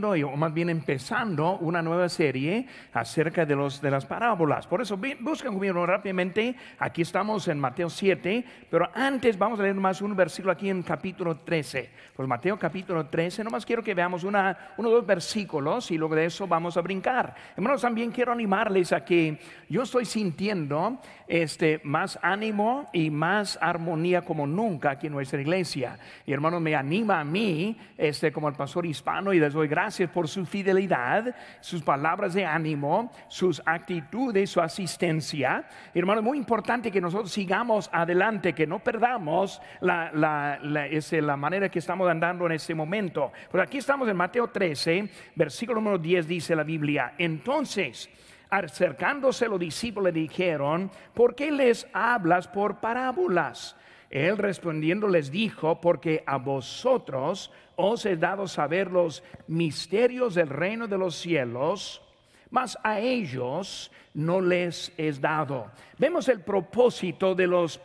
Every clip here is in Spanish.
viendo, o más bien empezando, una nueva serie acerca de, los, de las parábolas. Por eso buscan conmigo rápidamente. Aquí estamos en Mateo 7, pero antes vamos a leer más un versículo aquí en capítulo 13. Pues Mateo capítulo 13, nomás quiero que veamos una, uno o dos versículos y luego de eso vamos a brincar. Hermanos, también quiero animarles a que yo estoy sintiendo este, más ánimo y más armonía como nunca aquí en nuestra iglesia. Y hermanos, me anima a mí, este, como el pastor hispano, y les doy gracias por su fidelidad, sus palabras de ánimo, sus actitudes, su asistencia. Y hermanos, muy importante que nosotros sigamos adelante, que no perdamos la, la, la, la manera que estamos andando en este momento. Pues aquí estamos en Mateo 13, versículo número 10 dice la Biblia. Entonces, acercándose los discípulos le dijeron, ¿por qué les hablas por parábolas? Él respondiendo les dijo, porque a vosotros os he dado saber los misterios del reino de los cielos, mas a ellos no les es dado. Vemos el propósito de los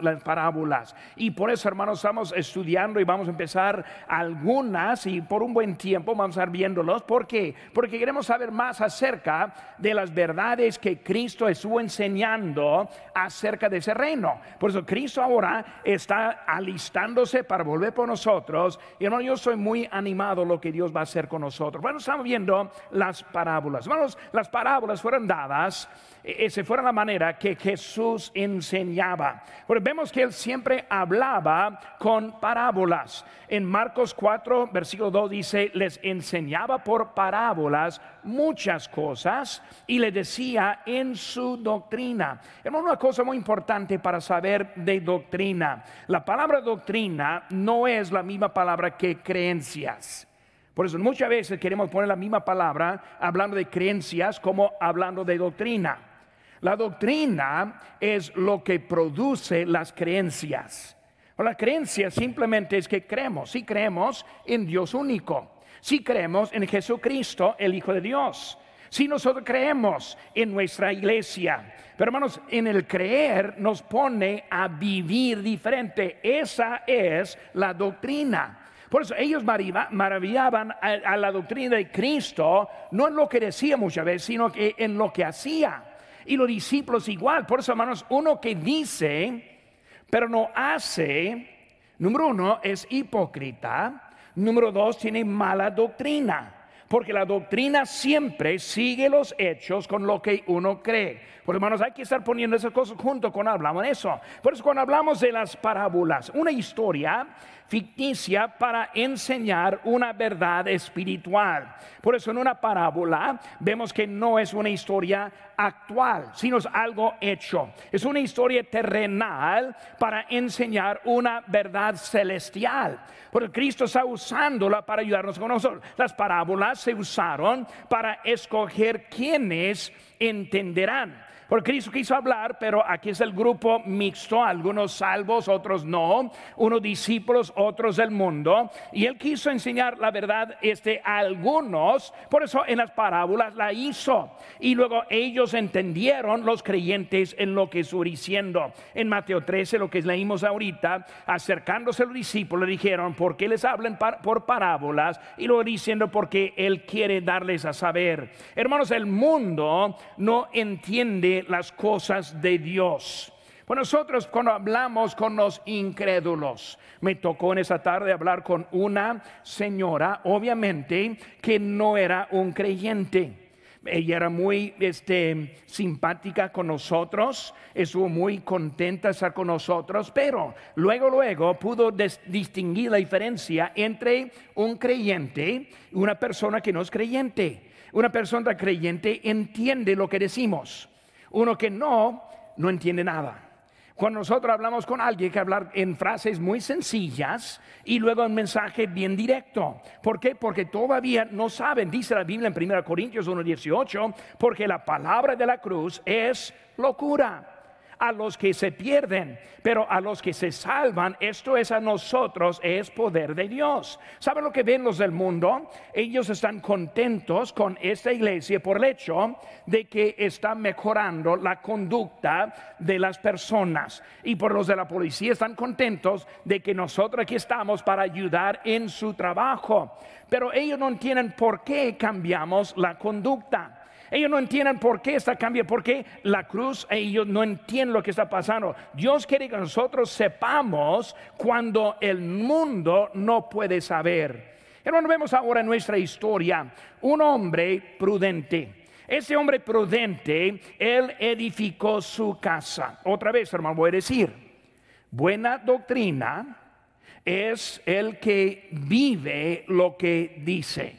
las parábolas y por eso hermanos estamos estudiando y vamos a empezar algunas y por un buen tiempo vamos a estar viéndolos. ¿Por qué? Porque queremos saber más acerca de las verdades que Cristo estuvo enseñando acerca de ese reino. Por eso Cristo ahora está alistándose para volver por nosotros y hermano yo soy muy animado lo que Dios va a hacer con nosotros. Bueno, estamos viendo las parábolas. Hermanos, las parábolas fueron dadas esa fue la manera que Jesús enseñaba. Porque vemos que él siempre hablaba con parábolas. En Marcos 4, versículo 2 dice, les enseñaba por parábolas muchas cosas y le decía en su doctrina. Es una cosa muy importante para saber de doctrina. La palabra doctrina no es la misma palabra que creencias. Por eso muchas veces queremos poner la misma palabra hablando de creencias como hablando de doctrina. La doctrina es lo que produce las creencias. La creencia simplemente es que creemos, si creemos en Dios único, si creemos en Jesucristo, el Hijo de Dios, si nosotros creemos en nuestra iglesia. Pero hermanos, en el creer nos pone a vivir diferente. Esa es la doctrina. Por eso ellos maravillaban a, la doctrina de Cristo, no en lo que decía muchas veces, sino que en lo que hacía. Y los discípulos igual. Por eso, hermanos, uno que dice, pero no hace, número uno, es hipócrita. Número dos, tiene mala doctrina. Porque la doctrina siempre sigue los hechos con lo que uno cree. Por hermanos, hay que estar poniendo esas cosas junto con hablamos de eso. Por eso cuando hablamos de las parábolas, una historia ficticia para enseñar una verdad espiritual. Por eso en una parábola vemos que no es una historia actual, sino es algo hecho. Es una historia terrenal para enseñar una verdad celestial. Porque Cristo está usándola para ayudarnos con nosotros. Las parábolas se usaron para escoger quienes entenderán. Porque Cristo quiso hablar, pero aquí es el grupo mixto, algunos salvos, otros no, unos discípulos, otros del mundo. Y él quiso enseñar la verdad este, a algunos, por eso en las parábolas la hizo. Y luego ellos entendieron, los creyentes, en lo que estuvo diciendo. En Mateo 13, lo que leímos ahorita, acercándose a los discípulos, dijeron, ¿por qué les hablan por parábolas? Y luego diciendo, porque él quiere darles a saber. Hermanos, el mundo no entiende las cosas de Dios. Pues nosotros cuando hablamos con los incrédulos, me tocó en esa tarde hablar con una señora, obviamente, que no era un creyente. Ella era muy este, simpática con nosotros, estuvo muy contenta estar con nosotros, pero luego, luego pudo distinguir la diferencia entre un creyente y una persona que no es creyente. Una persona creyente entiende lo que decimos uno que no, no entiende nada. Cuando nosotros hablamos con alguien, hay que hablar en frases muy sencillas y luego un mensaje bien directo. ¿Por qué? Porque todavía no saben, dice la Biblia en 1 Corintios 1.18, porque la palabra de la cruz es locura. A los que se pierden, pero a los que se salvan, esto es a nosotros, es poder de Dios. ¿Saben lo que ven los del mundo? Ellos están contentos con esta iglesia por el hecho de que está mejorando la conducta de las personas. Y por los de la policía están contentos de que nosotros aquí estamos para ayudar en su trabajo. Pero ellos no entienden por qué cambiamos la conducta. Ellos no entienden por qué está cambia, por qué la cruz, ellos no entienden lo que está pasando. Dios quiere que nosotros sepamos cuando el mundo no puede saber. Hermano, vemos ahora en nuestra historia un hombre prudente. Ese hombre prudente, él edificó su casa. Otra vez, hermano, voy a decir, buena doctrina es el que vive lo que dice.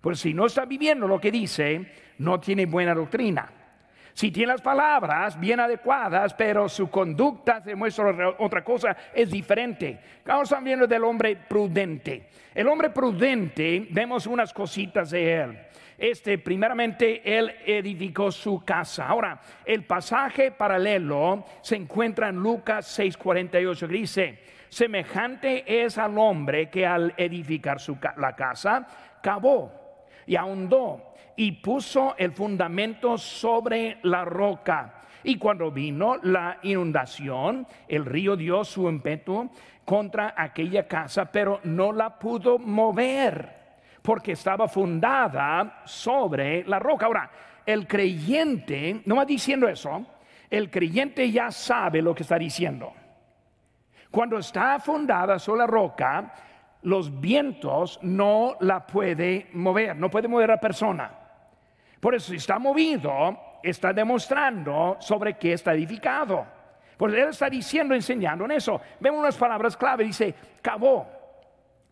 Pues si no está viviendo lo que dice, no tiene buena doctrina. Si tiene las palabras bien adecuadas, pero su conducta demuestra otra cosa, es diferente. Estamos viendo del hombre prudente. El hombre prudente, vemos unas cositas de él. Este, primeramente, él edificó su casa. Ahora, el pasaje paralelo se encuentra en Lucas 6:48, que dice, semejante es al hombre que al edificar su, la casa, cavó y ahondó y puso el fundamento sobre la roca. Y cuando vino la inundación, el río dio su ímpetu contra aquella casa, pero no la pudo mover porque estaba fundada sobre la roca. Ahora, el creyente, no va diciendo eso, el creyente ya sabe lo que está diciendo. Cuando está fundada sobre la roca, los vientos no la puede mover, no puede mover a persona. Por eso, si está movido, está demostrando sobre qué está edificado. Pues él está diciendo, enseñando en eso. Vemos unas palabras clave, dice, cavó,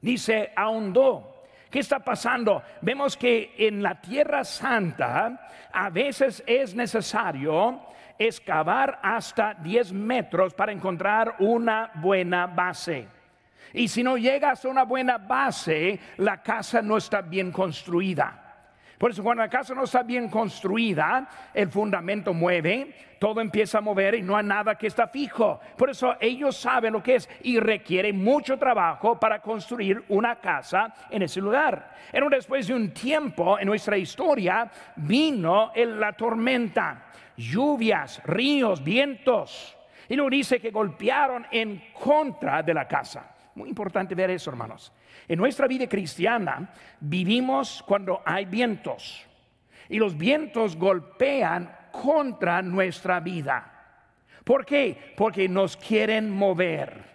dice, ahondó. ¿Qué está pasando? Vemos que en la tierra santa a veces es necesario excavar hasta 10 metros para encontrar una buena base. Y si no llegas a una buena base, la casa no está bien construida. Por eso cuando la casa no está bien construida, el fundamento mueve, todo empieza a mover y no hay nada que está fijo. Por eso ellos saben lo que es y requiere mucho trabajo para construir una casa en ese lugar. Pero después de un tiempo en nuestra historia vino la tormenta, lluvias, ríos, vientos. Y luego dice que golpearon en contra de la casa. Muy importante ver eso, hermanos. En nuestra vida cristiana vivimos cuando hay vientos y los vientos golpean contra nuestra vida. ¿Por qué? Porque nos quieren mover.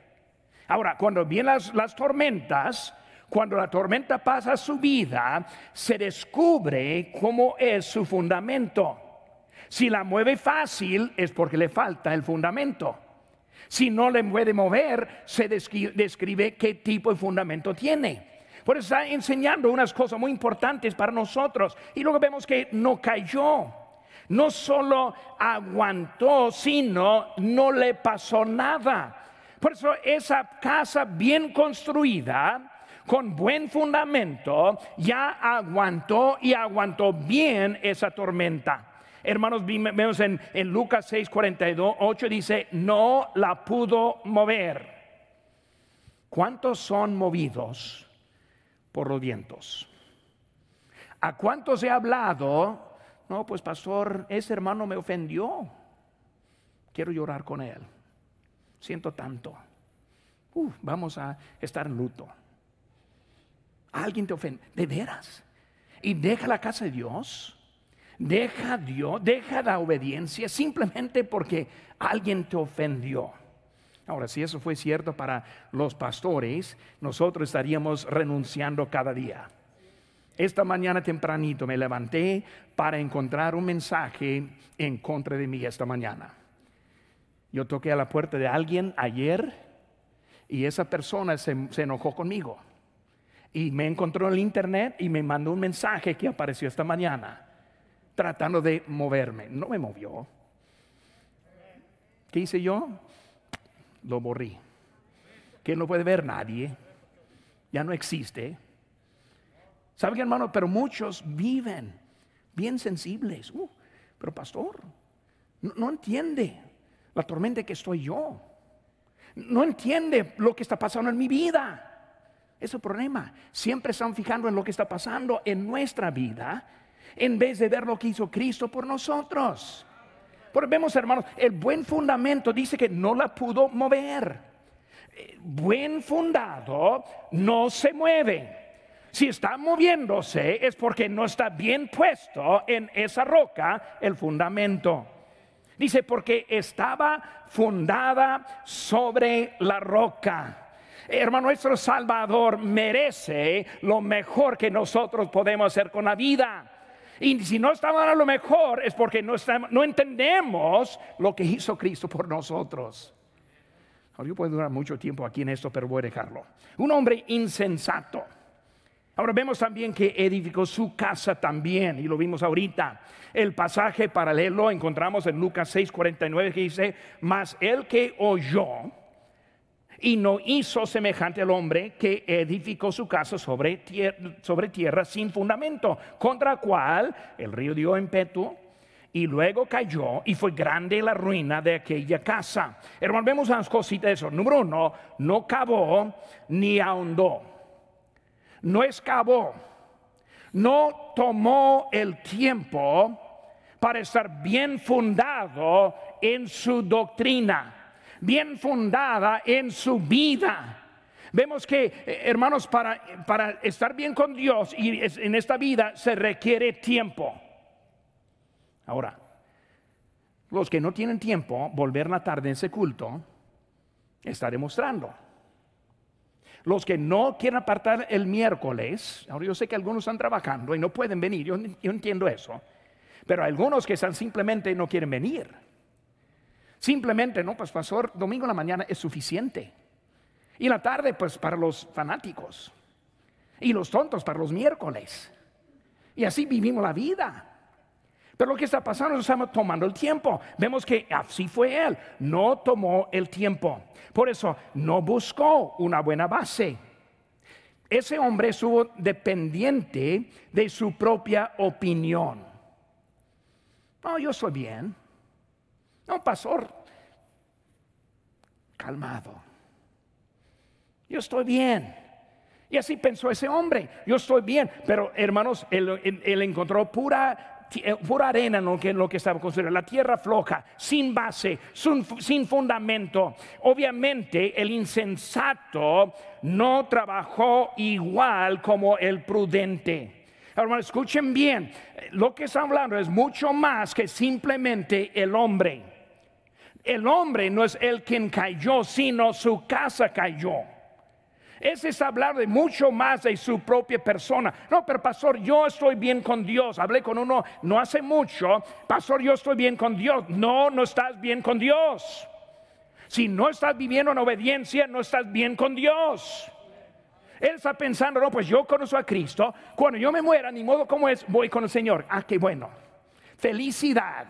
Ahora, cuando vienen las, tormentas, cuando la tormenta pasa su vida, se descubre cómo es su fundamento. Si la mueve fácil es porque le falta el fundamento. Si no le puede mover, se describe qué tipo de fundamento tiene. Por eso está enseñando unas cosas muy importantes para nosotros. Y luego vemos que no cayó. No solo aguantó, sino no le pasó nada. Por eso esa casa bien construida, con buen fundamento, ya aguantó y aguantó bien esa tormenta. Hermanos, vemos en, Lucas 6, 8 dice, no la pudo mover. ¿Cuántos son movidos por los vientos? ¿A cuántos he hablado? No, pues pastor, ese hermano me ofendió. Quiero llorar con él. Siento tanto. vamos a estar en luto. Alguien te ofende. ¿De veras? ¿Y deja la casa de Dios? Deja Dios, deja la obediencia simplemente porque alguien te ofendió. Ahora, si eso fue cierto para los pastores, nosotros estaríamos renunciando cada día. Esta mañana tempranito me levanté para encontrar un mensaje en contra de mí esta mañana. Yo toqué a la puerta de alguien ayer y esa persona se, se enojó conmigo. Y me encontró en el internet y me mandó un mensaje que apareció esta mañana tratando de moverme. No me movió. ¿Qué hice yo? Lo borrí. Que no puede ver nadie. Ya no existe. ¿Saben, hermano? Pero muchos viven bien sensibles. Uh, pero pastor, no, entiende. la tormenta que estoy yo. No entiende lo que está pasando en mi vida. Es el problema. Siempre están fijando en lo que está pasando en nuestra vida en vez de ver lo que hizo Cristo por nosotros. Porque vemos, hermanos, el buen fundamento dice que no la pudo mover. Eh, buen fundado no se mueve. Si está moviéndose es porque no está bien puesto en esa roca el fundamento. Dice, porque estaba fundada sobre la roca. Hermano, nuestro Salvador merece lo mejor que nosotros podemos hacer con la vida. Y si no estamos a lo mejor es porque no, entendemos lo que hizo Cristo por nosotros. Yo puedo durar mucho tiempo aquí en esto, pero voy a dejarlo. Un hombre insensato. Ahora vemos también que edificó su casa también, y lo vimos ahorita. El pasaje paralelo encontramos en Lucas 6:49 que dice, mas el que oyó y no hizo semejante al hombre que edificó su casa sobre tierra, sobre tierra sin fundamento, contra cual el río dio impetu y luego cayó y fue grande la ruina de aquella casa. Hermano, vemos unas cositas de eso. Número uno, no cavó ni ahondó, no excavó, no tomó el tiempo para estar bien fundado en su doctrina bien fundada en su vida. Vemos que, eh, hermanos, para, para estar bien con Dios y en esta vida se requiere tiempo. Ahora, los que no tienen tiempo, volver la tarde en ese culto, está demostrando. Los que no quieren apartar el miércoles, ahora yo sé que algunos están trabajando y no pueden venir, yo, yo entiendo eso, pero algunos que están simplemente no quieren venir. Simplemente, no, pues pastor, domingo en la mañana es suficiente. Y la tarde, pues para los fanáticos. Y los tontos para los miércoles. Y así vivimos la vida. Pero lo que está pasando, estamos tomando el tiempo. Vemos que así fue él. No tomó el tiempo. Por eso no buscó una buena base. Ese hombre estuvo dependiente de su propia opinión. No, yo soy bien. No, pastor, calmado. Yo estoy bien. Y así pensó ese hombre. Yo estoy bien. Pero hermanos, él, encontró pura, eh, pura arena en lo, que, lo que estaba construyendo. La tierra floja, sin base, sin, sin fundamento. Obviamente el insensato no trabajó igual como el prudente. Hermanos, escuchen bien. Lo que está hablando es mucho más que simplemente el hombre el hombre no es el quien cayó, sino su casa cayó. Ese es hablar de mucho más de su propia persona. No, pero pastor, yo estoy bien con Dios. Hablé con uno no hace mucho. Pastor, yo estoy bien con Dios. No, no estás bien con Dios. Si no estás viviendo en obediencia, no estás bien con Dios. Él está pensando, no, pues yo conozco a Cristo. Cuando yo me muera, ni modo como es, voy con el Señor. Ah, qué bueno. Felicidad.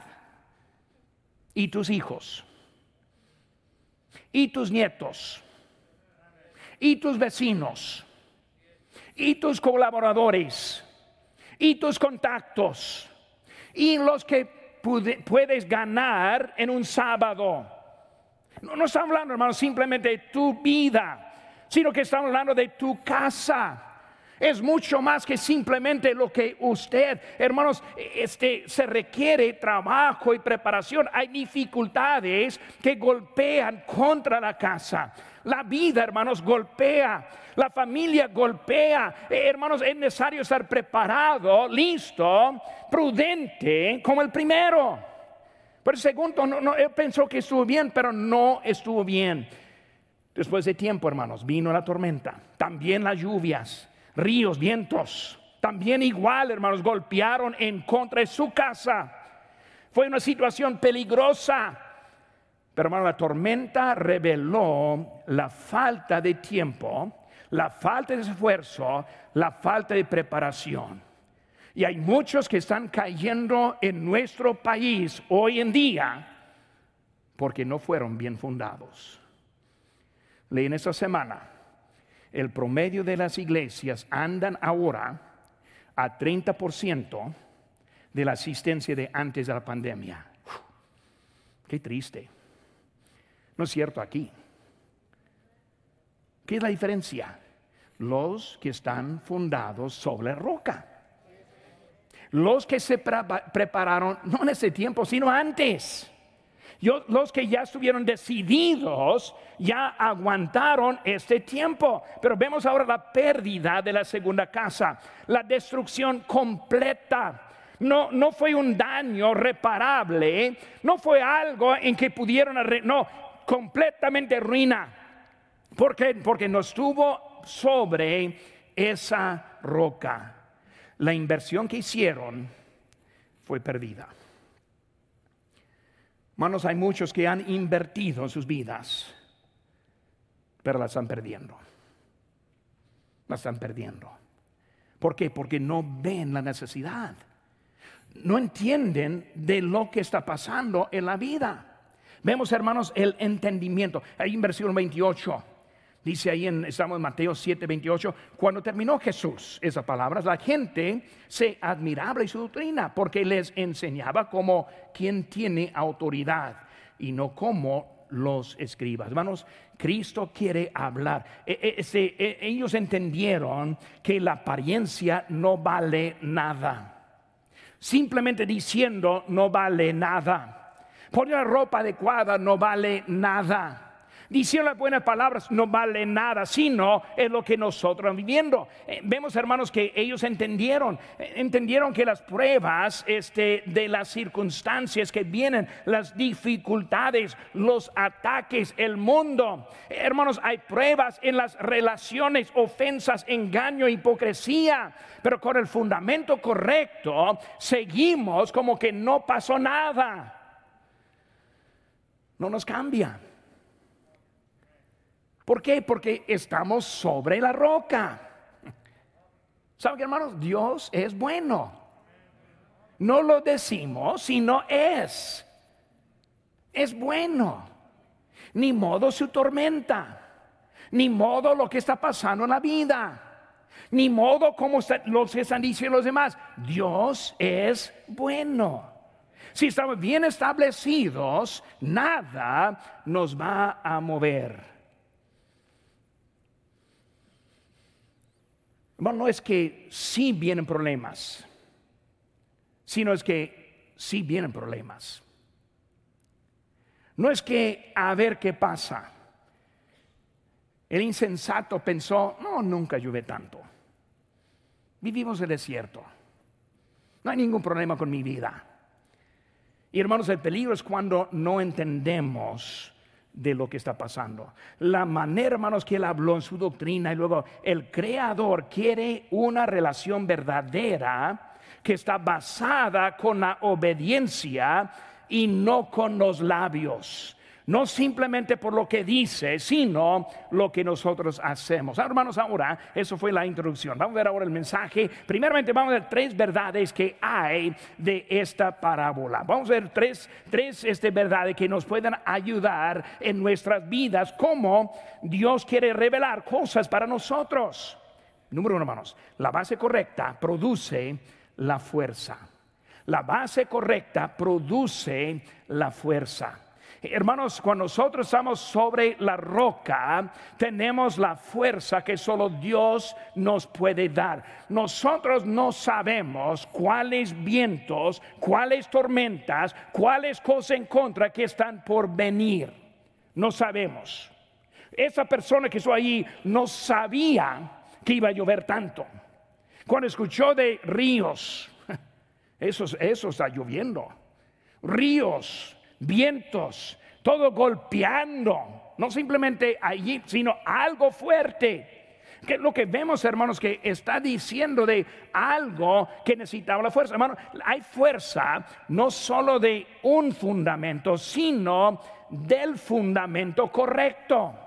Y tus hijos y tus nietos, y tus vecinos, y tus colaboradores, y tus contactos, y los que puedes ganar en un sábado. No, no estamos hablando, hermano, simplemente de tu vida, sino que estamos hablando de tu casa es mucho más que simplemente lo que usted, hermanos, este se requiere trabajo y preparación. Hay dificultades que golpean contra la casa. La vida, hermanos, golpea. La familia golpea. Eh, hermanos, es necesario estar preparado, listo, prudente como el primero. Pero el segundo, no, no, él pensó que estuvo bien, pero no estuvo bien. Después de tiempo, hermanos, vino la tormenta, también las lluvias ríos, vientos. También igual, hermanos, golpearon en contra de su casa. Fue una situación peligrosa. Pero hermano, la tormenta reveló la falta de tiempo, la falta de esfuerzo, la falta de preparación. Y hay muchos que están cayendo en nuestro país hoy en día porque no fueron bien fundados. Leí en esta semana el promedio de las iglesias andan ahora a 30% de la asistencia de antes de la pandemia. qué triste. No es cierto aquí. ¿Qué es la diferencia? Los que están fundados sobre roca. Los que se prepararon, no en ese tiempo, sino antes. Los que ya estuvieron decididos, ya aguantaron este tiempo. Pero vemos ahora la pérdida de la segunda casa, la destrucción completa. No, no fue un daño reparable, no fue algo en que pudieron, no, completamente ruina. ¿Por qué? Porque no estuvo sobre esa roca. La inversión que hicieron fue perdida. Hermanos, hay muchos que han invertido en sus vidas, pero la están perdiendo. La están perdiendo. ¿Por qué? Porque no ven la necesidad. No entienden de lo que está pasando en la vida. Vemos, hermanos, el entendimiento. Ahí en versículo 28. Dice ahí en, estamos en Mateo 7, 28, cuando terminó Jesús esas palabras, la gente se admiraba de su doctrina porque les enseñaba como quien tiene autoridad y no como los escribas. Hermanos, Cristo quiere hablar. E, e, e, ellos entendieron que la apariencia no vale nada. Simplemente diciendo no vale nada. Poner la ropa adecuada no vale nada. Diciendo las buenas palabras no vale nada, sino es lo que nosotros viviendo. Eh, vemos, hermanos, que ellos entendieron, eh, entendieron que las pruebas este, de las circunstancias que vienen, las dificultades, los ataques, el mundo. hermanos, hay pruebas en las relaciones, ofensas, engaño, hipocresía, pero con el fundamento correcto seguimos como que no pasó nada no nos cambia. ¿Por qué? Porque estamos sobre la roca. ¿Saben hermanos? Dios es bueno. No lo decimos, sino es. Es bueno. Ni modo su tormenta. Ni modo lo que está pasando en la vida. Ni modo como los que están diciendo los demás. Dios es bueno. Si estamos bien establecidos, nada nos va a mover. Bueno, no es que sí vienen problemas, sino es que sí vienen problemas. No es que a ver qué pasa. El insensato pensó, no, nunca llueve tanto. Vivimos el desierto. No hay ningún problema con mi vida. Y hermanos, el peligro es cuando no entendemos de lo que está pasando. La manera, hermanos, que él habló en su doctrina y luego el creador quiere una relación verdadera que está basada con la obediencia y no con los labios no simplemente por lo que dice, sino lo que nosotros hacemos. hermanos, ahora, eso fue la introducción. Vamos a ver ahora el mensaje. Primeramente, vamos a ver tres verdades que hay de esta parábola. Vamos a ver tres, tres este, verdades que nos pueden ayudar en nuestras vidas, cómo Dios quiere revelar cosas para nosotros. Número uno, hermanos, la base correcta produce la fuerza. La base correcta produce la fuerza. Hermanos, cuando nosotros estamos sobre la roca, tenemos la fuerza que solo Dios nos puede dar. Nosotros no sabemos cuáles vientos, cuáles tormentas, cuáles cosas en contra que están por venir. No sabemos. Esa persona que estuvo ahí no sabía que iba a llover tanto. Cuando escuchó de ríos, eso, eso está lloviendo. Ríos vientos, todo golpeando, no simplemente allí, sino algo fuerte. Que es lo que vemos, hermanos, que está diciendo de algo que necesitaba la fuerza. Hermano, hay fuerza no solo de un fundamento, sino del fundamento correcto.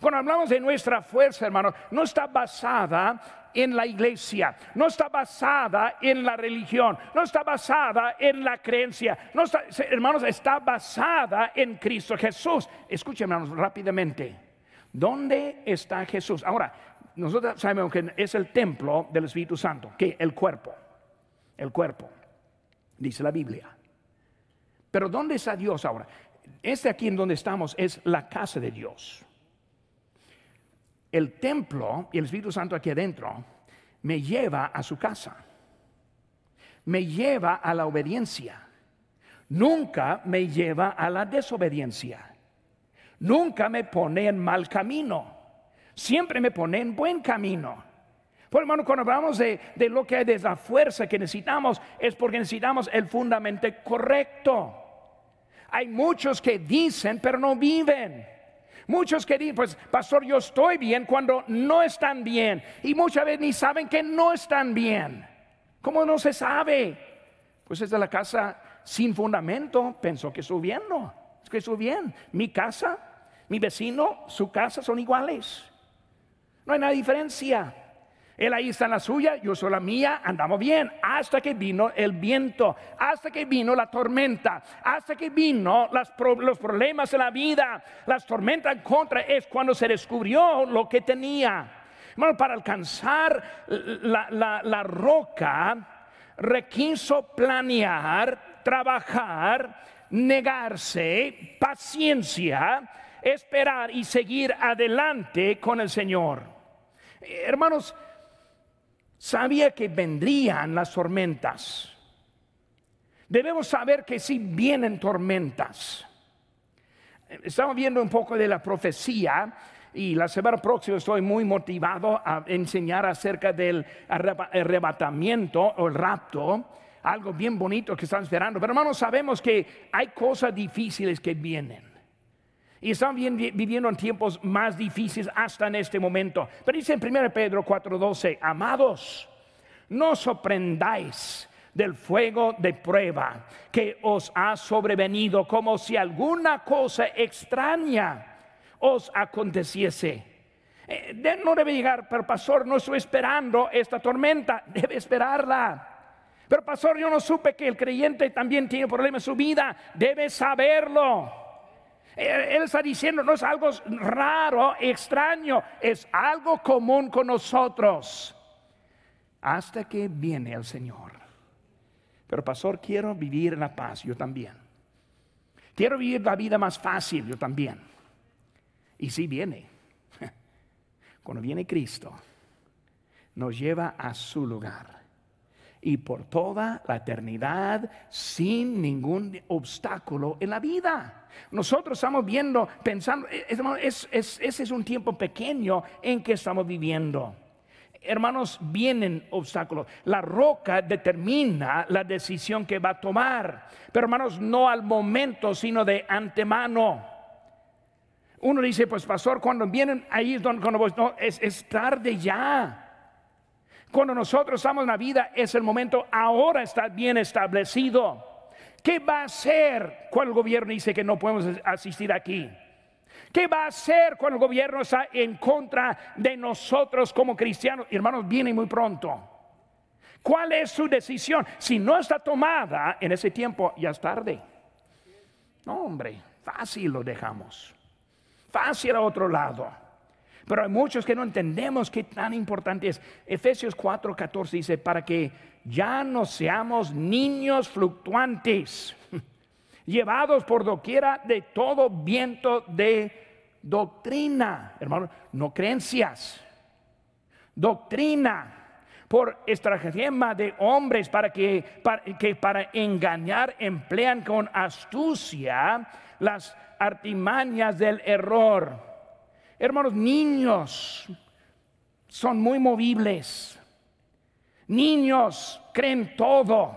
Cuando hablamos de nuestra fuerza, hermano, no está basada en la iglesia, no está basada en la religión, no está basada en la creencia, no está, hermanos, está basada en Cristo Jesús. Escuchen, hermanos, rápidamente. ¿Dónde está Jesús? Ahora, nosotros sabemos que es el templo del Espíritu Santo, que el cuerpo, el cuerpo, dice la Biblia. Pero ¿dónde está Dios ahora? este aquí en donde estamos es la casa de Dios. El templo y el Espíritu Santo aquí adentro me lleva a su casa. Me lleva a la obediencia. Nunca me lleva a la desobediencia. Nunca me pone en mal camino. Siempre me pone en buen camino. Por hermano, cuando hablamos de, de lo que hay de la fuerza que necesitamos, es porque necesitamos el fundamento correcto. Hay muchos que dicen, pero no viven. Muchos que dicen, pues pastor, yo estoy bien cuando no están bien. Y muchas veces ni saben que no están bien. ¿Cómo no se sabe? Pues es de la casa sin fundamento, pensó que estoy bien, no. Es que estoy bien. Mi casa, mi vecino, su casa son iguales. No hay nada diferencia. Él ahí está en la suya, yo soy la mía, andamos bien. Hasta que vino el viento, hasta que vino la tormenta, hasta que vino los problemas en la vida, las tormentas en contra, es cuando se descubrió lo que tenía. Bueno, para alcanzar la, la roca, requiso planear, trabajar, negarse, paciencia, esperar y seguir adelante con el Señor. Hermanos, sabía que vendrían las tormentas. Debemos saber que si vienen tormentas. Estamos viendo un poco de la profecía y la semana próxima estoy muy motivado a enseñar acerca del arrebatamiento o el rapto, algo bien bonito que están esperando. Pero hermanos, sabemos que hay cosas difíciles que vienen. Y están viviendo en tiempos más difíciles hasta en este momento. Pero dice en 1 Pedro 4:12, amados, no sorprendáis del fuego de prueba que os ha sobrevenido como si alguna cosa extraña os aconteciese. Eh, no debe llegar, pero pastor, no estoy esperando esta tormenta, debe esperarla. Pero pastor, yo no supe que el creyente también tiene problemas en su vida, debe saberlo. Él está diciendo, no es algo raro, extraño, es algo común con nosotros. Hasta que viene el Señor. Pero pastor, quiero vivir en la paz, yo también. Quiero vivir la vida más fácil, yo también. Y si viene, cuando viene Cristo, nos lleva a su lugar y por toda la eternidad sin ningún obstáculo en la vida. Nosotros estamos viendo, pensando, eh, ese es un tiempo pequeño en que estamos viviendo. Hermanos, vienen obstáculos. La roca determina la decisión que va a tomar. Pero hermanos, no al momento, sino de antemano. Uno dice, pues pastor, cuando vienen ahí es donde no, es, es tarde ya. Cuando nosotros estamos en la vida es el momento, ahora está bien establecido. ¿Qué va a hacer cuando el gobierno dice que no podemos asistir aquí? ¿Qué va a hacer cuando el gobierno está en contra de nosotros como cristianos? Hermanos, viene muy pronto. ¿Cuál es su decisión? Si no está tomada en ese tiempo, ya es tarde. No, hombre, fácil lo dejamos. Fácil a otro lado. Pero hay muchos que no entendemos qué tan importante es. Efesios 4:14 dice, para que ya no seamos niños fluctuantes, llevados por doquiera de todo viento de doctrina, hermano, no creencias, doctrina por estratagema de hombres para que, para que para engañar emplean con astucia las artimañas del error Hermanos, niños son muy movibles. Niños creen todo.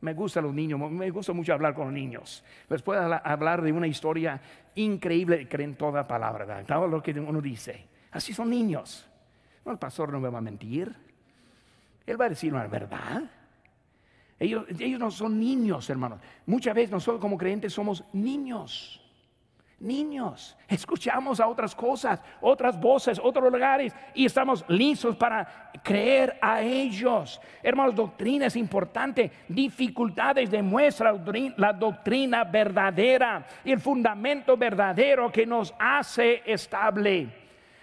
Me gustan los niños, me gusta mucho hablar con los niños. Les puedo hablar de una historia increíble, creen toda palabra, todo lo que uno dice. Así son niños. El pastor no me va a mentir. Él va a decir la verdad. Ellos, ellos no son niños, hermanos. Muchas veces nosotros como creyentes somos niños niños. Escuchamos a otras cosas, otras voces, otros lugares y estamos listos para creer a ellos. Hermanos, doctrina es importante. Dificultades demuestra la doctrina verdadera y el fundamento verdadero que nos hace estable.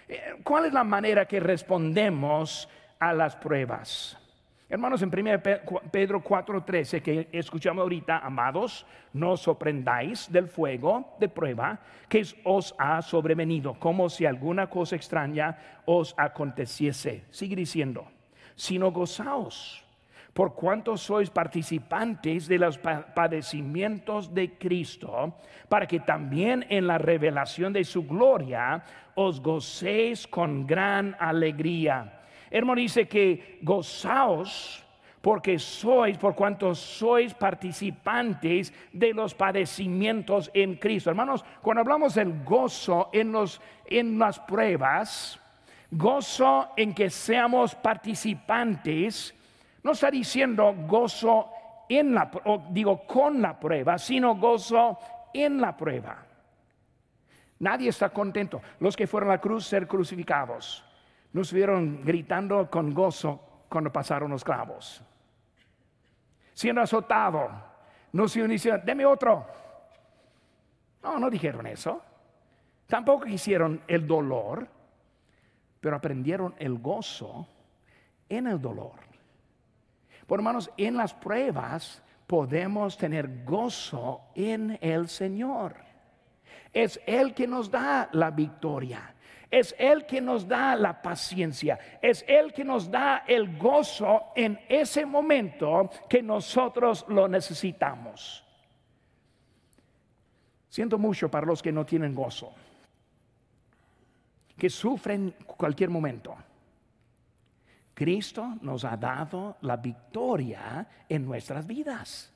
Eh, ¿Cuál es la manera que respondemos a las pruebas? Hermanos, en 1 Pedro 4:13 que escuchamos ahorita, amados, no sorprendáis del fuego de prueba que os ha sobrevenido, como si alguna cosa extraña os aconteciese. Sigue diciendo, sino gozaos por cuanto sois participantes de los padecimientos de Cristo, para que también en la revelación de su gloria os gocéis con gran alegría. Hermano dice que gozaos porque sois, por cuanto sois participantes de los padecimientos en Cristo. Hermanos, cuando hablamos del gozo en, los, en las pruebas, gozo en que seamos participantes, no está diciendo gozo en la, digo con la prueba, sino gozo en la prueba. Nadie está contento. Los que fueron a la cruz ser crucificados, no estuvieron gritando con gozo cuando pasaron los clavos. Siendo azotado, no se diciendo, deme otro. No, no dijeron eso. Tampoco hicieron el dolor, pero aprendieron el gozo en el dolor. Por hermanos, en las pruebas podemos tener gozo en el Señor. Es Él que nos da la victoria. Es Él que nos da la paciencia. Es Él que nos da el gozo en ese momento que nosotros lo necesitamos. Siento mucho para los que no tienen gozo, que sufren cualquier momento. Cristo nos ha dado la victoria en nuestras vidas.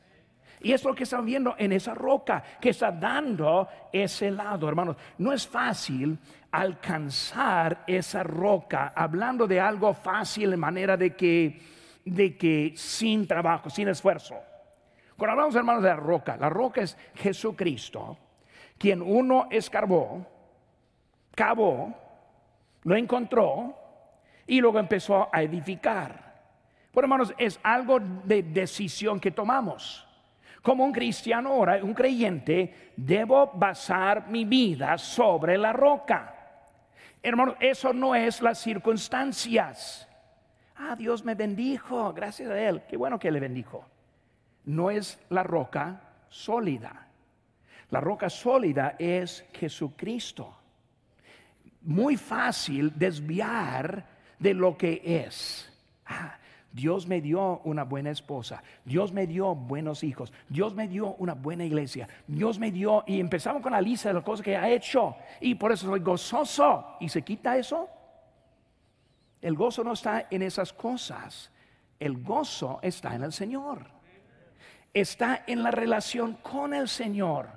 Y es lo que estamos viendo en esa roca que está dando ese lado, hermanos. No es fácil alcanzar esa roca, hablando de algo fácil en manera de que, de que sin trabajo, sin esfuerzo. Cuando hablamos, hermanos, de la roca, la roca es Jesucristo, quien uno escarbó, cavó, lo encontró, y luego empezó a edificar. Bueno, hermanos, es algo de decisión que tomamos. Como un cristiano ahora, un creyente, debo basar mi vida sobre la roca. Hermanos, eso no es las circunstancias. Ah, Dios me bendijo, gracias a Él. Qué bueno que le bendijo. No es la roca sólida. La roca sólida es Jesucristo. Muy fácil desviar de lo que es. Ah, Dios me dio una buena esposa, Dios me dio buenos hijos, Dios me dio una buena iglesia, Dios me dio, y empezamos con la lista de las cosas que ha hecho, y por eso soy gozoso, y se quita eso. El gozo no está en esas cosas, el gozo está en el Señor, está en la relación con el Señor.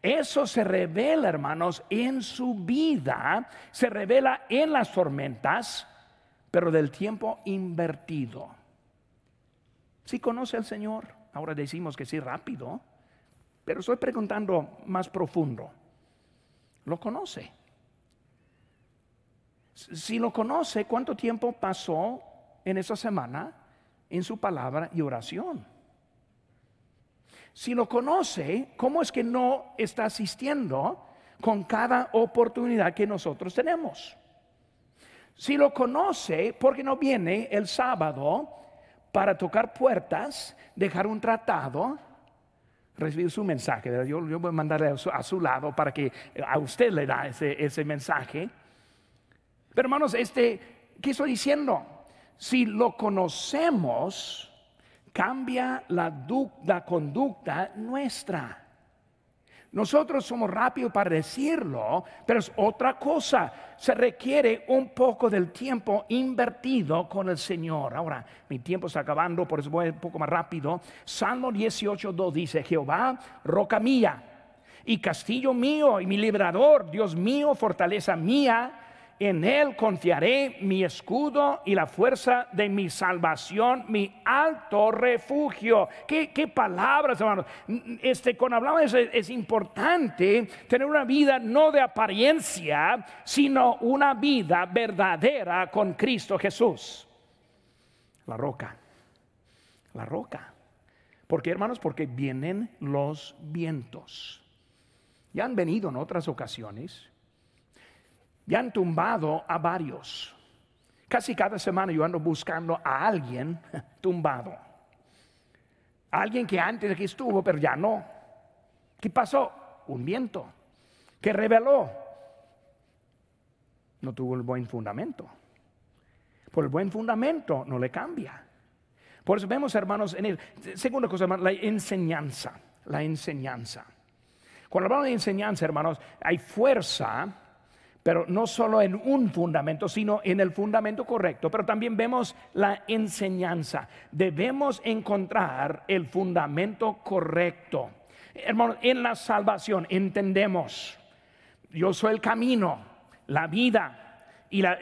Eso se revela, hermanos, en su vida, se revela en las tormentas, pero del tiempo invertido. Si conoce al Señor, ahora decimos que sí rápido, pero estoy preguntando más profundo. ¿Lo conoce? Si lo conoce, ¿cuánto tiempo pasó en esa semana en su palabra y oración? Si lo conoce, ¿cómo es que no está asistiendo con cada oportunidad que nosotros tenemos? Si lo conoce, ¿por qué no viene el sábado para tocar puertas, dejar un tratado, recibir su mensaje? Yo, voy a mandarle a su, lado para que a usted le da ese, mensaje. Pero hermanos, este, ¿qué estoy diciendo? Si lo conocemos, cambia la conducta nuestra. Nosotros somos rápidos para decirlo, pero es otra cosa. Se requiere un poco del tiempo invertido con el Señor. Ahora, mi tiempo está acabando, por eso voy un poco más rápido. Salmo 18.2 dice, Jehová, roca mía y castillo mío y mi librador, Dios mío, fortaleza mía en Él confiaré mi escudo y la fuerza de mi salvación, mi alto refugio. ¿Qué, qué palabras, hermanos? Este, cuando hablamos es, es importante tener una vida no de apariencia, sino una vida verdadera con Cristo Jesús. La roca, la roca. ¿Por qué, hermanos? Porque vienen los vientos. Ya han venido en otras ocasiones ya han tumbado a varios. Casi cada semana yo ando buscando a alguien tumbado. Alguien que antes aquí estuvo, pero ya no. ¿Qué pasó? Un viento que reveló. No tuvo el buen fundamento. Por el buen fundamento no le cambia. Por eso vemos, hermanos, en el segunda cosa, la enseñanza. La enseñanza. Cuando hablamos de enseñanza, hermanos, hay fuerza, pero no solo en un fundamento, sino en el fundamento correcto. Pero también vemos la enseñanza. Debemos encontrar el fundamento correcto. Hermanos, en la salvación entendemos, yo soy el camino, la vida y la,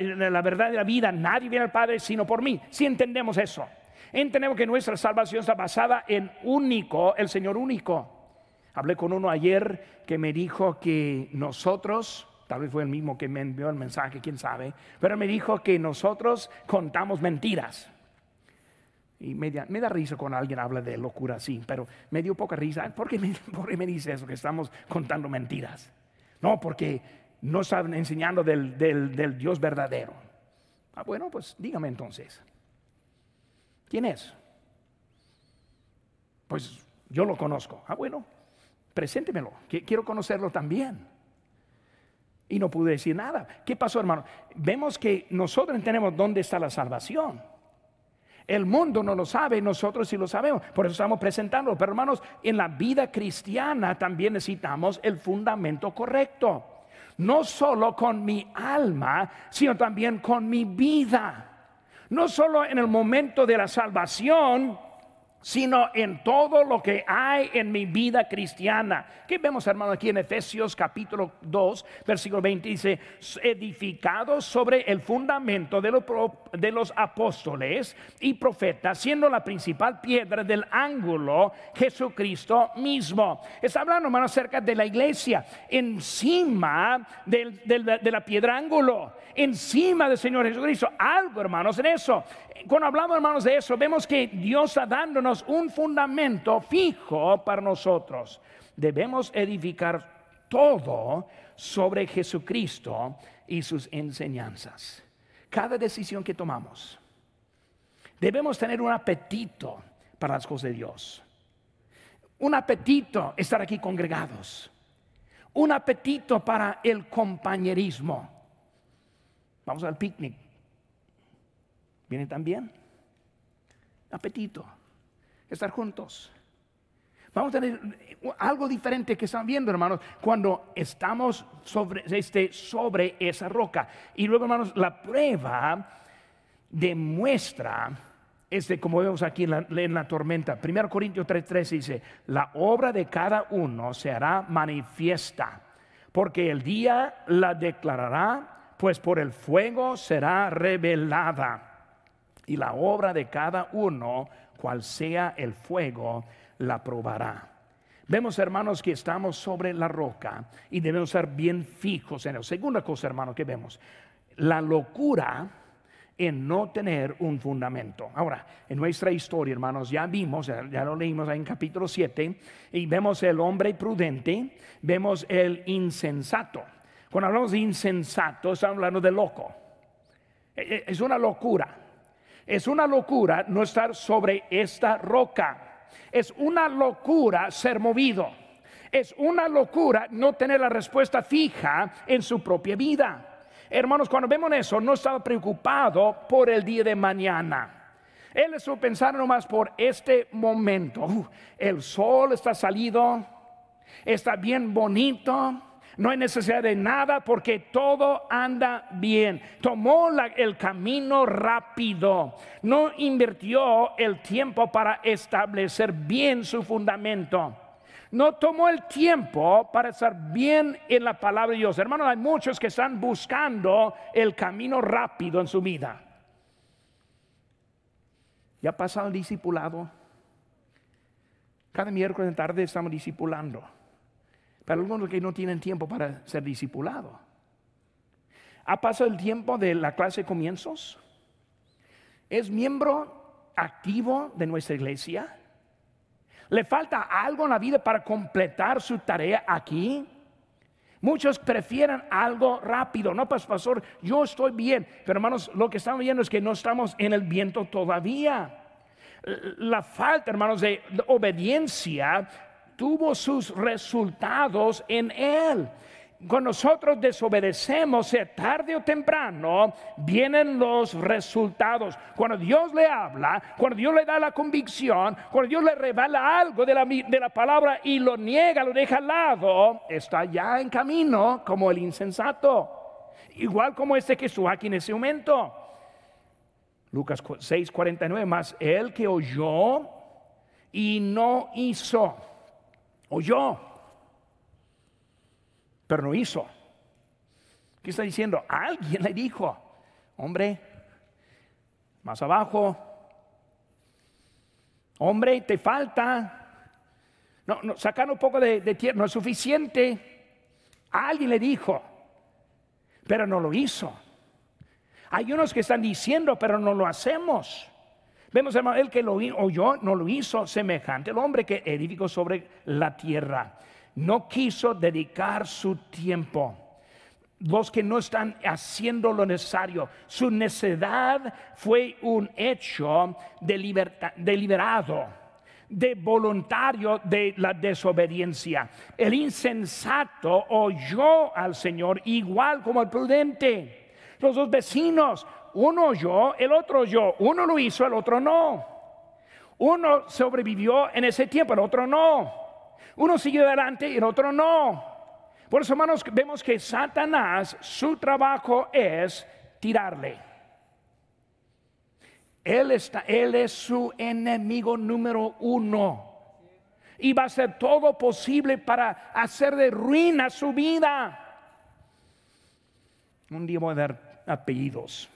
verdad de la vida. Nadie viene al Padre sino por mí. Si entendemos eso. Entendemos que nuestra salvación está basada en único, el Señor único. Hablé con uno ayer que me dijo que nosotros, tal vez fue el mismo que me envió el mensaje, quién sabe, pero me dijo que nosotros contamos mentiras. Y me da, me da risa cuando alguien habla de locura así, pero me dio poca risa. ¿Por qué, me, me dice eso, que estamos contando mentiras? No, porque no están enseñando del, del Dios verdadero. Ah, bueno, pues dígame entonces. ¿Quién es? Pues yo lo conozco. Ah, bueno, preséntemelo, quiero conocerlo también. Y no pude decir nada. ¿Qué pasó, hermano? Vemos que nosotros entendemos dónde está la salvación. El mundo no lo sabe, nosotros sí lo sabemos. Por eso estamos presentando. Pero hermanos, en la vida cristiana también necesitamos el fundamento correcto. No solo con mi alma, sino también con mi vida. No solo en el momento de la salvación, sino en todo lo que hay en mi vida cristiana. ¿Qué vemos, hermano, aquí en Efesios capítulo 2, versículo 20? Dice, edificado sobre el fundamento de, de los apóstoles y profetas, siendo la principal piedra del ángulo Jesucristo mismo. Está hablando, hermano, acerca de la iglesia, encima de la piedra ángulo, encima del Señor Jesucristo. Algo, hermanos, en eso cuando hablamos, hermanos, de eso, vemos que Dios está dándonos un fundamento fijo para nosotros. Debemos edificar todo sobre Jesucristo y sus enseñanzas. Cada decisión que tomamos, debemos tener un apetito para las cosas de Dios. Un apetito estar aquí congregados. Un apetito para el compañerismo. Vamos al picnic ¿Viene también? Apetito. Estar juntos. Vamos a tener algo diferente que están viendo, hermanos, cuando estamos sobre, este, sobre esa roca. Y luego, hermanos, la prueba demuestra, este, como vemos aquí en la, en la tormenta, 1 Corintios 3:3 dice, la obra de cada uno se hará manifiesta, porque el día la declarará, pues por el fuego será revelada y la obra de cada uno, cual sea el fuego, la probará. Vemos, hermanos, que estamos sobre la roca y debemos ser bien fijos en eso. Segunda cosa, hermano, que vemos, la locura en no tener un fundamento. Ahora, en nuestra historia, hermanos, ya vimos, ya lo leímos en capítulo 7, y vemos el hombre prudente, vemos el insensato. Cuando hablamos de insensato, estamos hablando de loco. E, e, es una locura. Es una locura no estar sobre esta roca. Es una locura ser movido. Es una locura no tener la respuesta fija en su propia vida. Hermanos, cuando vemos eso, no estaba preocupado por el día de mañana. Él estuvo pensando nomás por este momento. El sol está salido, está bien bonito no hay necesidad de nada porque todo anda bien. Tomó el camino rápido. No invirtió el tiempo para establecer bien su fundamento. No tomó el tiempo para estar bien en la palabra de Dios. Hermanos, hay muchos que están buscando el camino rápido en su vida. ¿Ya ha pasado el discipulado? Cada miércoles en tarde estamos discipulando para algunos que no tienen tiempo para ser discipulados. ¿Ha pasado el tiempo de la clase de comienzos? ¿Es miembro activo de nuestra iglesia? ¿Le falta algo en la vida para completar su tarea aquí? Muchos prefieren algo rápido. No, pues pastor, yo estoy bien. Pero hermanos, lo que estamos viendo es que no estamos en el viento todavía. La falta, hermanos, de obediencia tuvo sus resultados en él cuando nosotros desobedecemos, tarde o temprano, vienen los resultados. Cuando Dios le habla, cuando Dios le da la convicción, cuando Dios le revela algo de la, de la palabra y lo niega, lo deja al lado, está ya en camino como el insensato. Igual como este que estuvo aquí en ese momento. Lucas 6:49, más el que oyó y no hizo, oyó pero no hizo. ¿Qué está diciendo? Alguien le dijo, hombre, más abajo, hombre, te falta. No, no sacar un poco de, de tierra no es suficiente. Alguien le dijo, pero no lo hizo. Hay unos que están diciendo, pero no lo hacemos. Vemos, hermano, el que lo oyó no lo hizo semejante el hombre que edificó sobre la tierra no quiso dedicar su tiempo. Los que no están haciendo lo necesario. Su necedad fue un hecho deliberado, de voluntario de la desobediencia. El insensato oyó al Señor igual como el prudente. Los dos vecinos, uno oyó, el otro oyó. Uno lo hizo, el otro no. Uno sobrevivió en ese tiempo, el otro no. Uno siguió adelante y el otro no. Por eso, hermanos, vemos que Satanás, su trabajo es tirarle. Él, está, él es su enemigo número uno. Y va a hacer todo posible para hacer de ruina su vida. Un día voy a dar apellidos.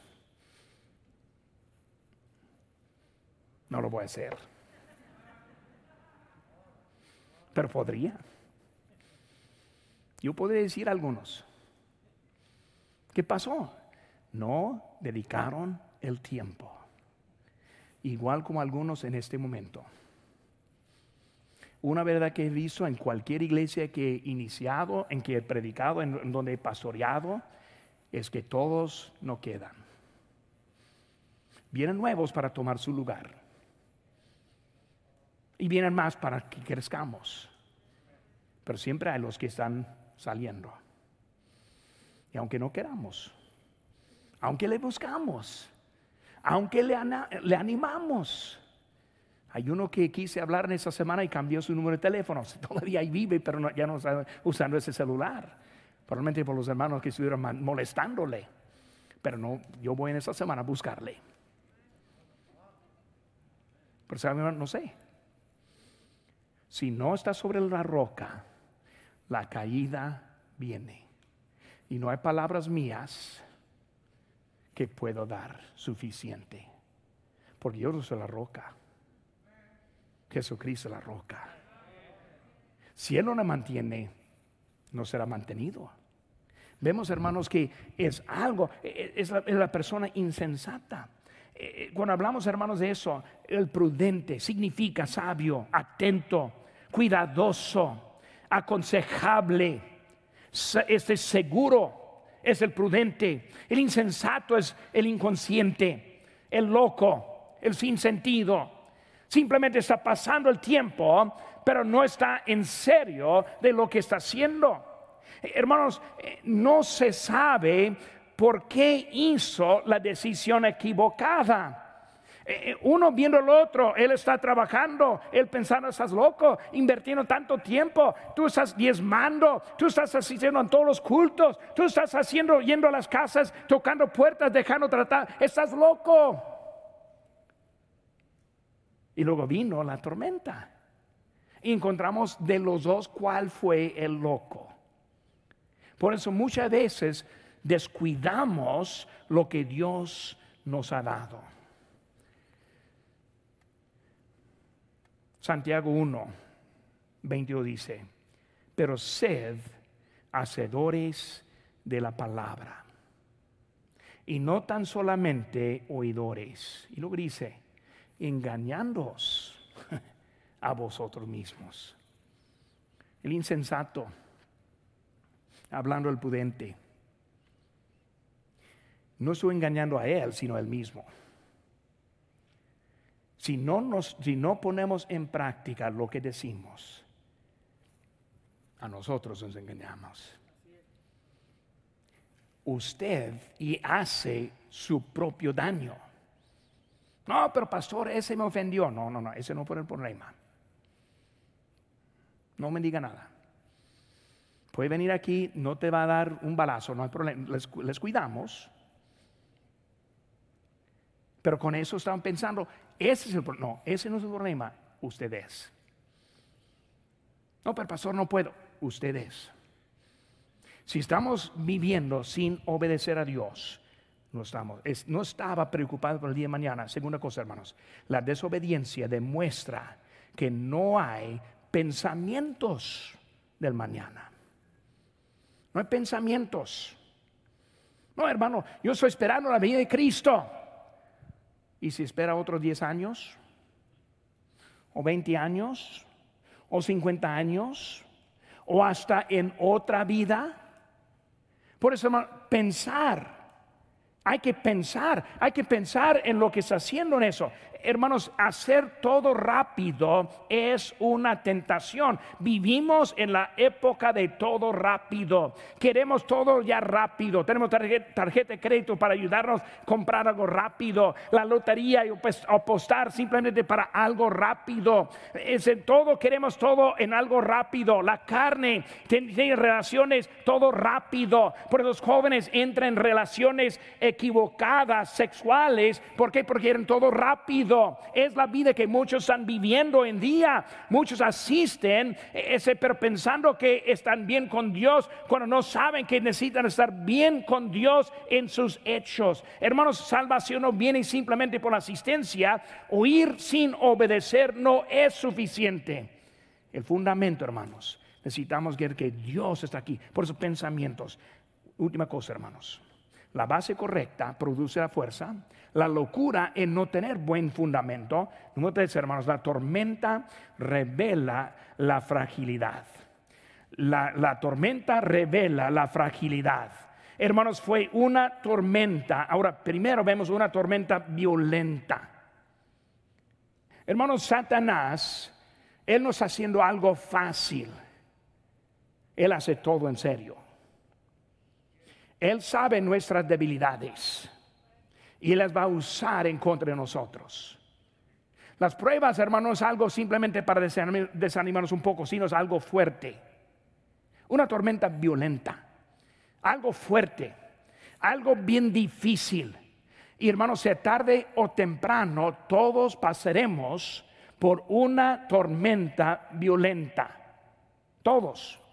No lo voy a hacer pero podría. Yo podría decir algunos. ¿Qué pasó? No dedicaron el tiempo. Igual como algunos en este momento. Una verdad que he visto en cualquier iglesia que he iniciado, en que he predicado, en donde he pastoreado, es que todos no quedan. Vienen nuevos para tomar su lugar y vienen más para que crezcamos. Pero siempre hay los que están saliendo. Y aunque no queramos, aunque le buscamos, aunque le, le animamos, hay uno que quise hablar en esa semana y cambió su número de teléfono. Todavía ahí vive, pero ya no está usando ese celular. Probablemente por los hermanos que estuvieron molestándole. Pero no, yo voy en esa semana a buscarle. Pero no sé. Si no está sobre la roca, la caída viene. Y no hay palabras mías que puedo dar suficiente. Porque yo no soy la roca. Jesucristo es la roca. Si Él no la mantiene, no será mantenido. Vemos, hermanos, que es algo, es la, es la persona insensata. Eh, cuando hablamos, hermanos, de eso, el prudente significa sabio, atento, cuidadoso, aconsejable, este seguro es el prudente, el insensato es el inconsciente, el loco, el sin sentido. Simplemente está pasando el tiempo, pero no está en serio de lo que está haciendo. Hermanos, eh, no se sabe por qué hizo la decisión equivocada. Eh, eh, uno viendo al otro, él está trabajando, él pensando, estás loco, invirtiendo tanto tiempo, tú estás diezmando, tú estás asistiendo a todos los cultos, tú estás haciendo, yendo a las casas, tocando puertas, dejando tratar, estás loco. Y luego vino la tormenta. Y encontramos de los dos cuál fue el loco. Por eso muchas veces descuidamos lo que Dios nos ha dado. Santiago 1, 22 dice, pero sed hacedores de la palabra y no tan solamente oidores. Y luego dice, engañándoos a vosotros mismos. El insensato hablando el prudente. No estoy engañando a él, sino a él mismo. Si no, nos, si no ponemos en práctica lo que decimos, a nosotros nos engañamos. Usted y hace su propio daño. No, pero pastor, ese me ofendió. No, no, no, ese no fue el problema. No me diga nada. Puede venir aquí, no te va a dar un balazo, no hay problema. Les, cuidamos. Pero con eso estaban pensando, ese es el problema. No, ese no es el problema, usted es. No, pero pastor, no puedo. Usted es. Si estamos viviendo sin obedecer a Dios, no, estamos, no estaba preocupado por el día de mañana. Segunda cosa, hermanos, la desobediencia demuestra que no hay pensamientos del mañana. No hay pensamientos. No, hermano, yo estoy esperando la vida de Cristo. ¿Y si espera otros 10 años? ¿O 20 años? ¿O 50 años? ¿O hasta en otra vida? Por eso, pensar. Hay que pensar, hay que pensar en lo que está haciendo en eso hermanos, hacer todo rápido es una tentación. Vivimos en la época de todo rápido. Queremos todo ya rápido. Tenemos tarjeta, de crédito para ayudarnos a comprar algo rápido. La lotería y pues, apostar simplemente para algo rápido. Es en todo queremos todo en algo rápido. La carne tiene relaciones todo rápido. Por los jóvenes entran en relaciones equivocadas sexuales. ¿Por qué? Porque quieren todo rápido. Es la vida que muchos están viviendo en día. Muchos asisten, ese, pero pensando que están bien con Dios, cuando no saben que necesitan estar bien con Dios en sus hechos. Hermanos, salvación no viene simplemente por asistencia. Oír sin obedecer no es suficiente. El fundamento, hermanos, necesitamos ver que Dios está aquí. Por esos pensamientos. Última cosa, hermanos. La base correcta produce la fuerza la locura en no tener buen fundamento. Número tres, hermanos, la tormenta revela la fragilidad. La, la tormenta revela la fragilidad. Hermanos, fue una tormenta. Ahora, primero vemos una tormenta violenta. Hermanos, Satanás, Él no está haciendo algo fácil. Él hace todo en serio. Él sabe nuestras debilidades y las va a usar en contra de nosotros. Las pruebas, hermanos, es algo simplemente para desanimarnos un poco, sino es algo fuerte. Una tormenta violenta, algo fuerte, algo bien difícil. Y hermanos, sea tarde o temprano, todos pasaremos por una tormenta violenta. Todos.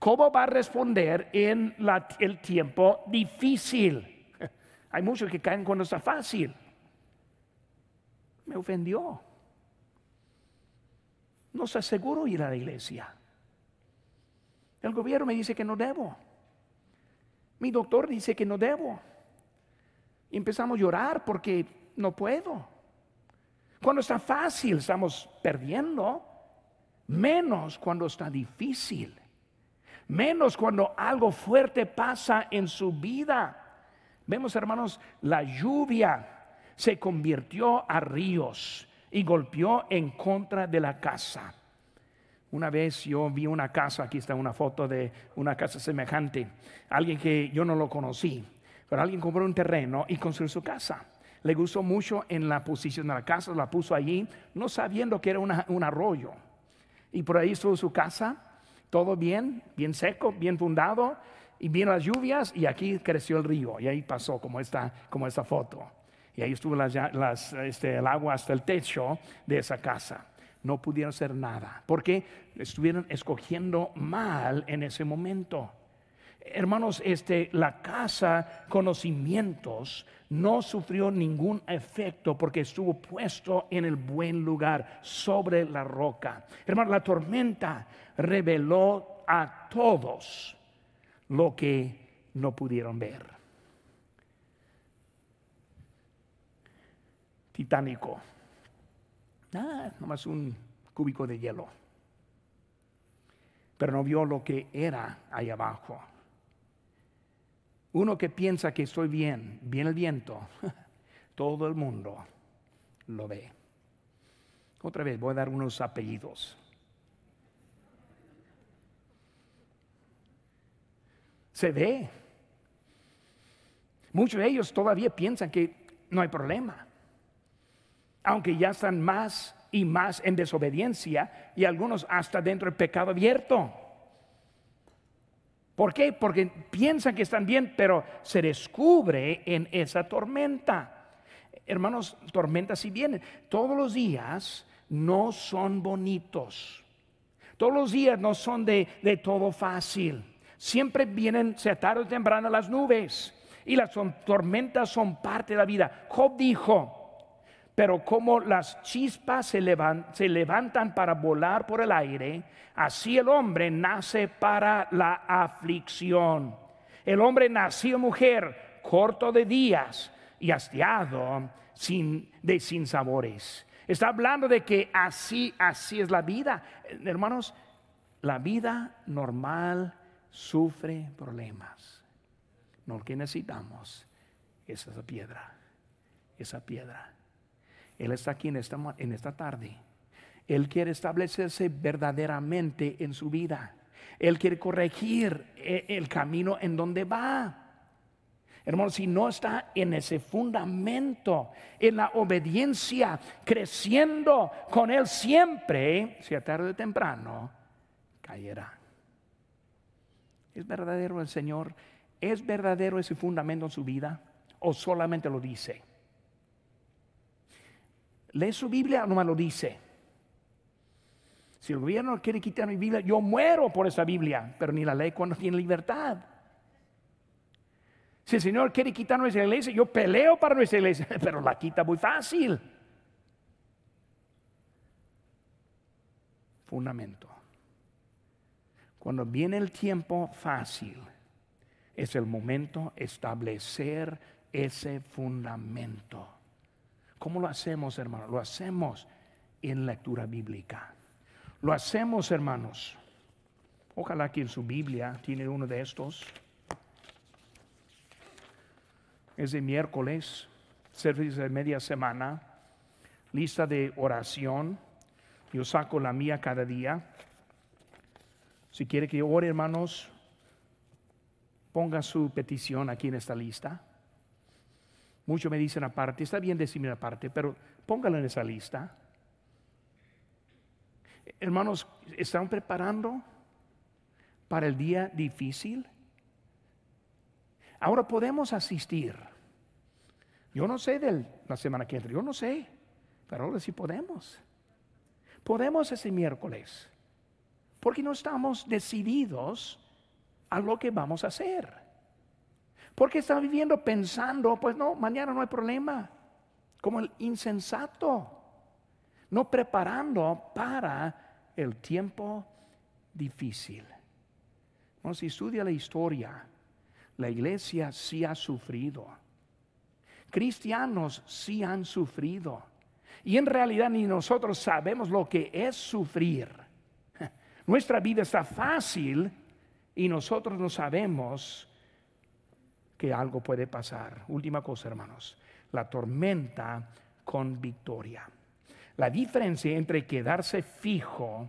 ¿Cómo va a responder en el tiempo difícil? Hay muchos que caen cuando está fácil. Me ofendió. No está seguro ir a la iglesia. El gobierno me dice que no debo. Mi doctor dice que no debo. Y empezamos a llorar porque no puedo. Cuando está fácil estamos perdiendo. Menos cuando está difícil. Menos cuando algo fuerte pasa en su vida. Vemos, hermanos, la lluvia se convirtió a ríos y golpeó en contra de la casa. Una vez yo vi una casa, aquí está una foto de una casa semejante, alguien que yo no lo conocí, pero alguien compró un terreno y construyó su casa. Le gustó mucho en la posición de la casa, la puso allí, no sabiendo que era un arroyo. Y por ahí estuvo su casa, todo bien, bien seco, bien fundado, y vino las lluvias y aquí creció el río y ahí pasó como esta, como esta foto. Y ahí estuvo las, este, el agua hasta el techo de esa casa. No pudieron hacer nada porque estuvieron escogiendo mal en ese momento. Hermanos, este, la casa conocimientos no sufrió ningún efecto porque estuvo puesto en el buen lugar, sobre la roca. Hermanos, la tormenta reveló a todos lo que no pudieron ver. Titánico. Ah, nomás un cúbico de hielo. pero no vio lo que era ahí abajo. Uno que piensa que estoy bien, viene el viento, todo el mundo lo ve. Otra vez voy a dar unos apellidos. Se ve. Muchos de ellos todavía piensan que no hay problema, aunque ya están más y más en desobediencia y algunos hasta dentro del pecado abierto. ¿Por qué? Porque piensan que están bien, pero se descubre en esa tormenta. Hermanos, tormentas si vienen. Todos los días no son bonitos. Todos los días no son de, de todo fácil. Siempre vienen, se tarde o temprano, las nubes. Y las tormentas son parte de la vida. Job dijo, pero como las chispas se, levantan para volar por el aire, así el hombre nace para la aflicción. El hombre nació mujer, corto de días y hastiado sin, de sin sabores. Está hablando de que así, así es la vida. Hermanos, la vida normal sufre problemas. Lo que necesitamos es esa piedra, esa piedra él está aquí en esta, en esta tarde. Él quiere establecerse verdaderamente en su vida. Él quiere corregir eh, el camino en donde va. Hermano, si no está en ese fundamento, en la obediencia, creciendo con Él siempre, sea tarde o temprano, caerá. ¿Es verdadero el Señor? ¿Es verdadero ese fundamento en su vida? ¿O solamente lo dice? ¿Lee su Biblia me lo dice? Si el gobierno quiere quitar mi Biblia, yo muero por esa Biblia, pero ni la ley cuando tiene libertad. Si el Señor quiere quitar nuestra iglesia, yo peleo para nuestra iglesia, pero la quita muy fácil. Fundamento. Cuando viene el tiempo fácil, es el momento establecer ese fundamento. ¿Cómo lo hacemos, hermanos? Lo hacemos en lectura bíblica. Lo hacemos, hermanos. Ojalá que en su Biblia tiene uno de estos. Es de miércoles, servicio de media semana, lista de oración. Yo saco la mía cada día. Si quiere que yo ore, hermanos, ponga su petición aquí en esta lista. Muchos me dicen aparte, está bien decirme aparte, pero póngalo en esa lista. Hermanos, ¿están preparando para el día difícil? Ahora podemos asistir. Yo no sé de la semana que entra, yo no sé, pero ahora sí podemos. Podemos ese miércoles, porque no estamos decididos a lo que vamos a hacer. Porque está viviendo pensando, pues no, mañana no hay problema. Como el insensato. No preparando para el tiempo difícil. No, si estudia la historia, la iglesia sí ha sufrido. Cristianos sí han sufrido. Y en realidad ni nosotros sabemos lo que es sufrir. Nuestra vida está fácil y nosotros no sabemos que algo puede pasar. Última cosa, hermanos, la tormenta con victoria. La diferencia entre quedarse fijo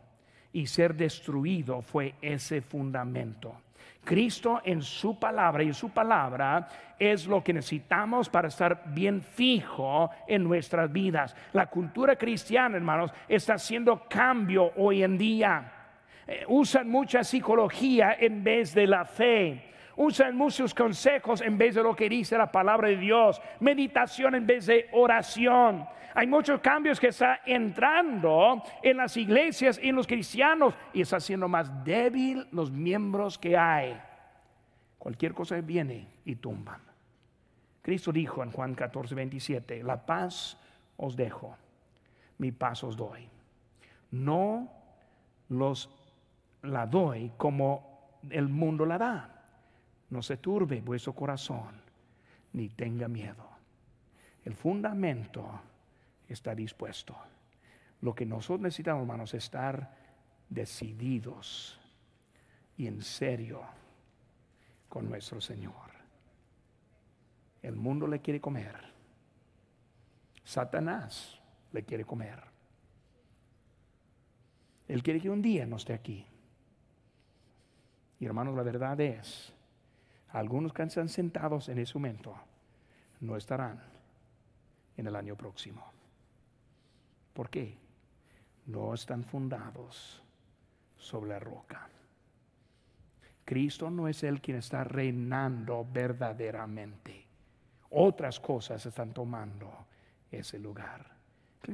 y ser destruido fue ese fundamento. Cristo en su palabra y su palabra es lo que necesitamos para estar bien fijo en nuestras vidas. La cultura cristiana, hermanos, está haciendo cambio hoy en día. Eh, usan mucha psicología en vez de la fe usan muchos consejos en vez de lo que dice la palabra de Dios, meditación en vez de oración. Hay muchos cambios que están entrando en las iglesias y en los cristianos y está haciendo más débil los miembros que hay. Cualquier cosa viene y tumban. Cristo dijo en Juan 14, 27, la paz os dejo, mi paz os doy. No los la doy como el mundo la da. No se turbe vuestro corazón, ni tenga miedo. El fundamento está dispuesto. Lo que nosotros necesitamos, hermanos, es estar decididos y en serio con nuestro Señor. El mundo le quiere comer. Satanás le quiere comer. Él quiere que un día no esté aquí. Y hermanos, la verdad es, algunos que están sentados en ese momento no estarán en el año próximo. ¿Por qué? No están fundados sobre la roca. Cristo no es el quien está reinando verdaderamente. Otras cosas están tomando ese lugar.